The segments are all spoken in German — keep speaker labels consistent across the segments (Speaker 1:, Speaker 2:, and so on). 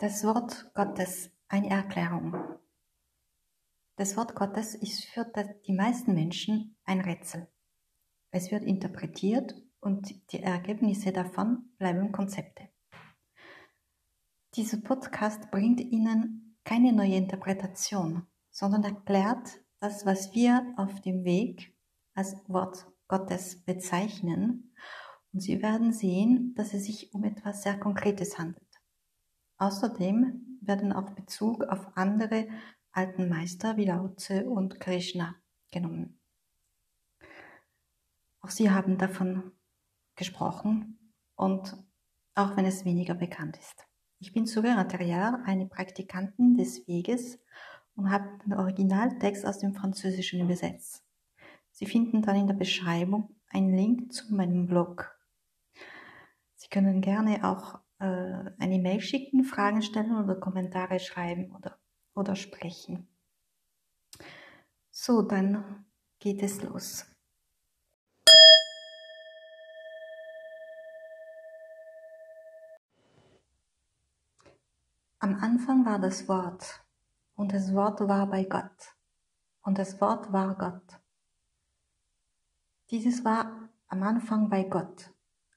Speaker 1: Das Wort Gottes, eine Erklärung. Das Wort Gottes ist für die meisten Menschen ein Rätsel. Es wird interpretiert und die Ergebnisse davon bleiben Konzepte. Dieser Podcast bringt Ihnen keine neue Interpretation, sondern erklärt das, was wir auf dem Weg als Wort Gottes bezeichnen. Und Sie werden sehen, dass es sich um etwas sehr Konkretes handelt. Außerdem werden auch Bezug auf andere alten Meister wie Lao Tse und Krishna genommen. Auch sie haben davon gesprochen und auch wenn es weniger bekannt ist. Ich bin Surya Terrier, eine Praktikantin des Weges und habe den Originaltext aus dem Französischen übersetzt. Sie finden dann in der Beschreibung einen Link zu meinem Blog. Sie können gerne auch äh, eine Mail schicken, Fragen stellen oder Kommentare schreiben oder, oder sprechen. So, dann geht es los. Am Anfang war das Wort, und das Wort war bei Gott, und das Wort war Gott. Dieses war am Anfang bei Gott.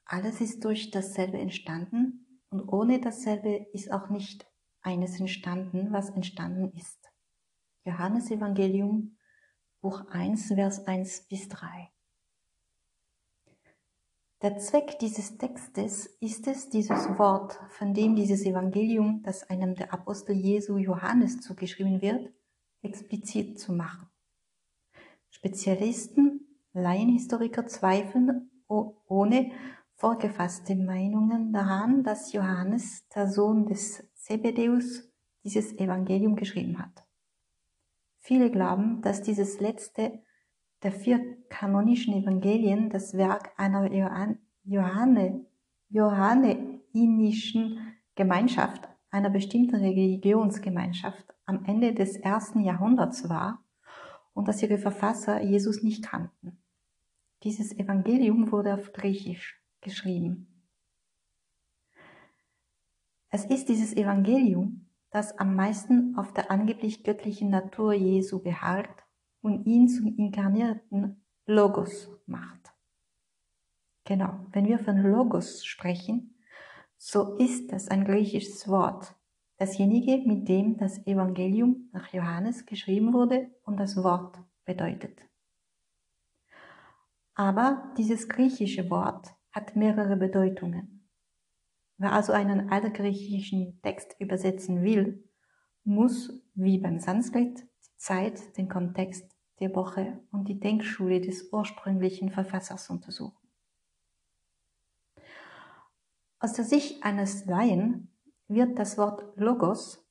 Speaker 1: Alles ist durch dasselbe entstanden, und ohne dasselbe ist auch nicht eines entstanden, was entstanden ist. Johannes Evangelium, Buch 1, Vers 1 bis 3. Der Zweck dieses Textes ist es, dieses Wort, von dem dieses Evangelium, das einem der Apostel Jesu Johannes zugeschrieben wird, explizit zu machen. Spezialisten, Laienhistoriker zweifeln ohne vorgefasste Meinungen daran, dass Johannes, der Sohn des Zebedeus, dieses Evangelium geschrieben hat. Viele glauben, dass dieses letzte der vier kanonischen Evangelien das Werk einer Johanne, johanneinischen Gemeinschaft, einer bestimmten Religionsgemeinschaft am Ende des ersten Jahrhunderts war und dass ihre Verfasser Jesus nicht kannten. Dieses Evangelium wurde auf Griechisch geschrieben. Es ist dieses Evangelium, das am meisten auf der angeblich göttlichen Natur Jesu beharrt und ihn zum inkarnierten Logos macht. Genau, wenn wir von Logos sprechen, so ist das ein griechisches Wort, dasjenige, mit dem das Evangelium nach Johannes geschrieben wurde und das Wort bedeutet. Aber dieses griechische Wort hat mehrere Bedeutungen. Wer also einen altgriechischen Text übersetzen will, muss, wie beim Sanskrit, Zeit, den Kontext, die Epoche und die Denkschule des ursprünglichen Verfassers untersuchen. Aus der Sicht eines Laien wird das Wort Logos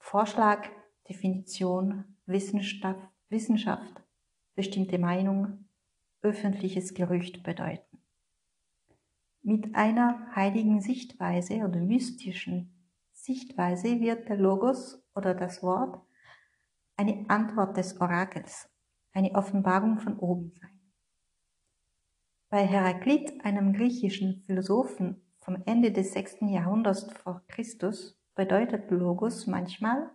Speaker 1: Vorschlag, Definition, Wissenschaft, Wissenschaft, bestimmte Meinung, öffentliches Gerücht bedeuten. Mit einer heiligen Sichtweise oder mystischen Sichtweise wird der Logos oder das Wort eine Antwort des Orakels, eine Offenbarung von oben sein. Bei Heraklit, einem griechischen Philosophen vom Ende des 6. Jahrhunderts vor Christus, bedeutet Logos manchmal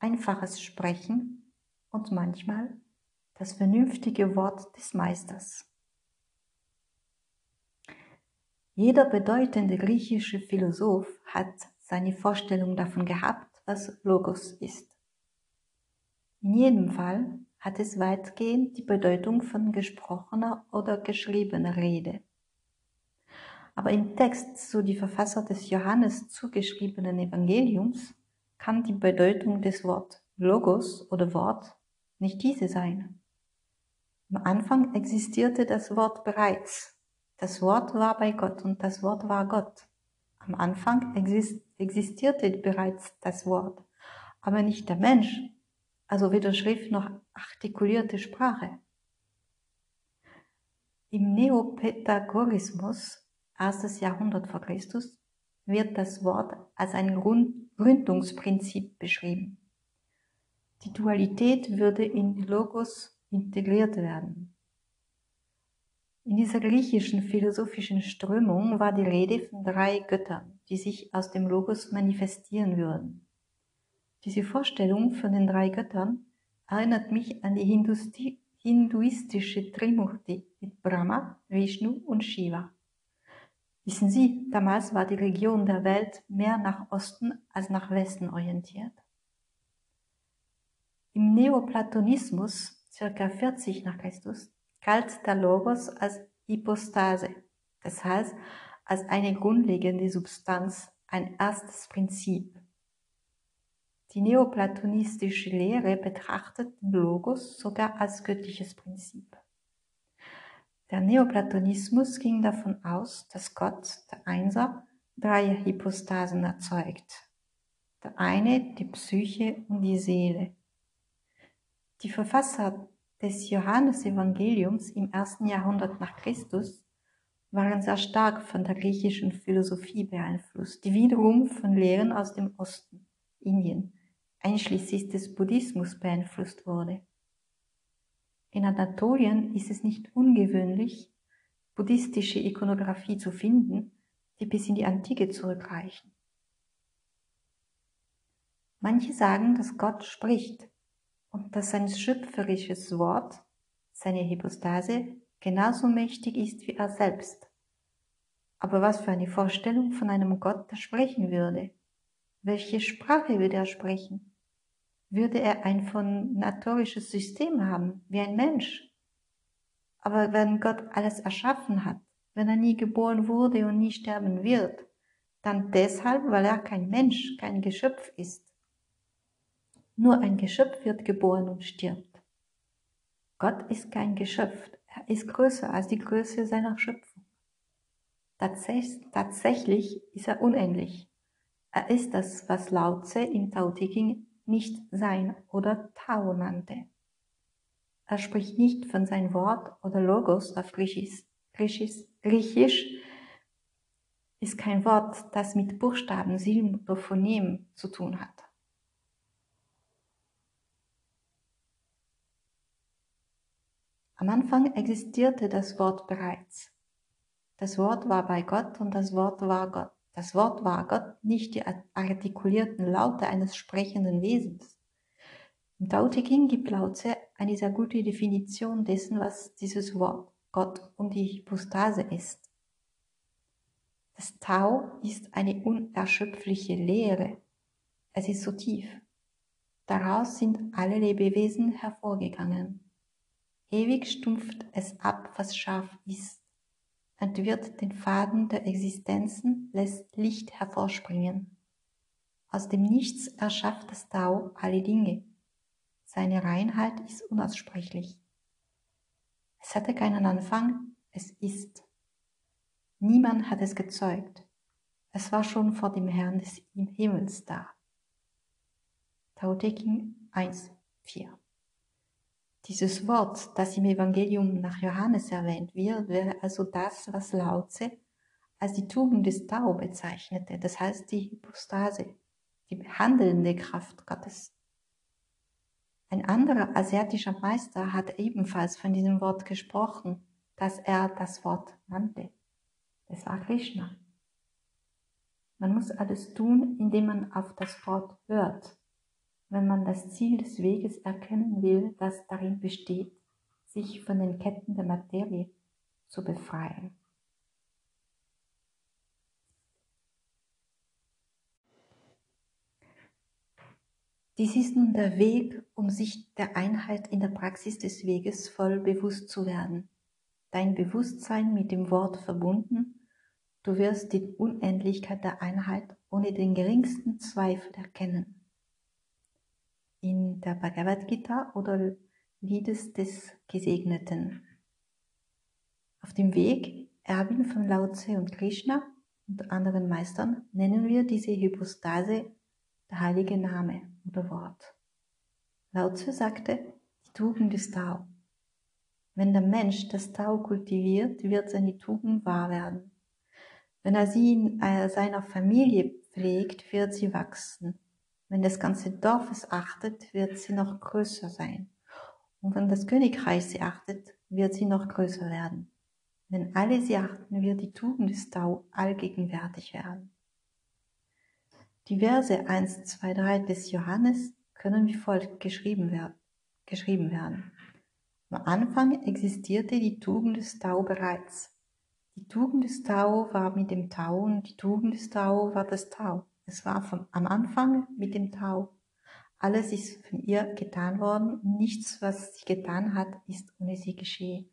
Speaker 1: einfaches Sprechen und manchmal das vernünftige Wort des Meisters. Jeder bedeutende griechische Philosoph hat seine Vorstellung davon gehabt, was Logos ist. In jedem Fall hat es weitgehend die Bedeutung von gesprochener oder geschriebener Rede. Aber im Text zu die Verfasser des Johannes zugeschriebenen Evangeliums kann die Bedeutung des Wort Logos oder Wort nicht diese sein. Am Anfang existierte das Wort bereits. Das Wort war bei Gott und das Wort war Gott. Am Anfang existierte bereits das Wort, aber nicht der Mensch, also weder Schrift noch artikulierte Sprache. Im Neopythagorismus, erstes Jahrhundert vor Christus, wird das Wort als ein Gründungsprinzip beschrieben. Die Dualität würde in Logos integriert werden. In dieser griechischen philosophischen Strömung war die Rede von drei Göttern, die sich aus dem Logos manifestieren würden. Diese Vorstellung von den drei Göttern erinnert mich an die hinduistische Trimurti mit Brahma, Vishnu und Shiva. Wissen Sie, damals war die Region der Welt mehr nach Osten als nach Westen orientiert. Im Neoplatonismus, circa 40 nach Christus, galt der Logos als Hypostase, das heißt als eine grundlegende Substanz, ein erstes Prinzip. Die neoplatonistische Lehre betrachtet den Logos sogar als göttliches Prinzip. Der Neoplatonismus ging davon aus, dass Gott, der Einser, drei Hypostasen erzeugt. Der eine, die Psyche und die Seele. Die Verfasser des Johannesevangeliums im ersten Jahrhundert nach Christus waren sehr stark von der griechischen Philosophie beeinflusst, die wiederum von Lehren aus dem Osten, Indien, einschließlich des Buddhismus beeinflusst wurde. In Anatolien ist es nicht ungewöhnlich, buddhistische Ikonographie zu finden, die bis in die Antike zurückreichen. Manche sagen, dass Gott spricht und dass sein schöpferisches Wort, seine Hypostase, genauso mächtig ist wie er selbst. Aber was für eine Vorstellung von einem Gott, der sprechen würde? Welche Sprache würde er sprechen? würde er ein phonatorisches System haben, wie ein Mensch. Aber wenn Gott alles erschaffen hat, wenn er nie geboren wurde und nie sterben wird, dann deshalb, weil er kein Mensch, kein Geschöpf ist. Nur ein Geschöpf wird geboren und stirbt. Gott ist kein Geschöpf, er ist größer als die Größe seiner Schöpfung. Tatsächlich ist er unendlich. Er ist das, was Lao Tse im Tao Te Ching nicht sein oder Tao nannte. Er spricht nicht von sein Wort oder Logos auf Griechisch. Griechisch, Griechisch ist kein Wort, das mit Buchstaben, Silben oder Phonemen zu tun hat. Am Anfang existierte das Wort bereits. Das Wort war bei Gott und das Wort war Gott. Das Wort war Gott, nicht die artikulierten Laute eines sprechenden Wesens. Im Tao Te Ching gibt Lao Tse eine sehr gute Definition dessen, was dieses Wort Gott und die Hypostase ist. Das Tao ist eine unerschöpfliche Lehre. Es ist so tief. Daraus sind alle Lebewesen hervorgegangen. Ewig stumpft es ab, was scharf ist entwirrt den Faden der Existenzen, lässt Licht hervorspringen. Aus dem Nichts erschafft das Tao alle Dinge. Seine Reinheit ist unaussprechlich. Es hatte keinen Anfang, es ist. Niemand hat es gezeugt. Es war schon vor dem Herrn des Himmels da. Tao Te Ching 1, 4 dieses Wort, das im Evangelium nach Johannes erwähnt wird, wäre also das, was Lao Tse als die Tugend des Tao bezeichnete, das heißt die Hypostase, die handelnde Kraft Gottes. Ein anderer asiatischer Meister hat ebenfalls von diesem Wort gesprochen, dass er das Wort nannte. Es war Krishna. Man muss alles tun, indem man auf das Wort hört wenn man das Ziel des Weges erkennen will, das darin besteht, sich von den Ketten der Materie zu befreien. Dies ist nun der Weg, um sich der Einheit in der Praxis des Weges voll bewusst zu werden. Dein Bewusstsein mit dem Wort verbunden, du wirst die Unendlichkeit der Einheit ohne den geringsten Zweifel erkennen in der Bhagavad Gita oder Liedes des Gesegneten. Auf dem Weg, Erbin von Lao Tse und Krishna und anderen Meistern, nennen wir diese Hypostase der heilige Name oder Wort. Lao Tse sagte, die Tugend ist Tao. Wenn der Mensch das Tao kultiviert, wird seine Tugend wahr werden. Wenn er sie in seiner Familie pflegt, wird sie wachsen. Wenn das ganze Dorf es achtet, wird sie noch größer sein. Und wenn das Königreich sie achtet, wird sie noch größer werden. Wenn alle sie achten, wird die Tugend des Tau allgegenwärtig werden. Die Verse 1, 2, 3 des Johannes können wie folgt geschrieben werden. Geschrieben werden. Am Anfang existierte die Tugend des Tau bereits. Die Tugend des Tau war mit dem Tau und die Tugend des Tau war das Tau. Es war vom, am Anfang mit dem Tau. Alles ist von ihr getan worden nichts, was sie getan hat, ist ohne sie geschehen.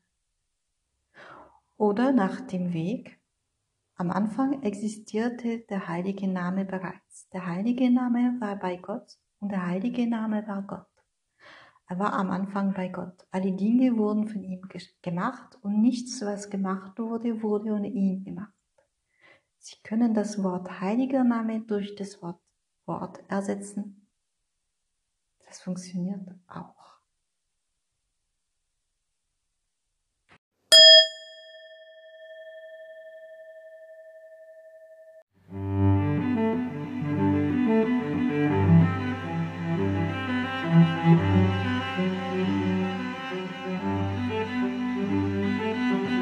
Speaker 1: Oder nach dem Weg. Am Anfang existierte der heilige Name bereits. Der heilige Name war bei Gott und der heilige Name war Gott. Er war am Anfang bei Gott. Alle Dinge wurden von ihm gemacht und nichts, was gemacht wurde, wurde ohne ihn gemacht. Sie können das Wort heiliger Name durch das Wort Wort ersetzen. Das funktioniert auch.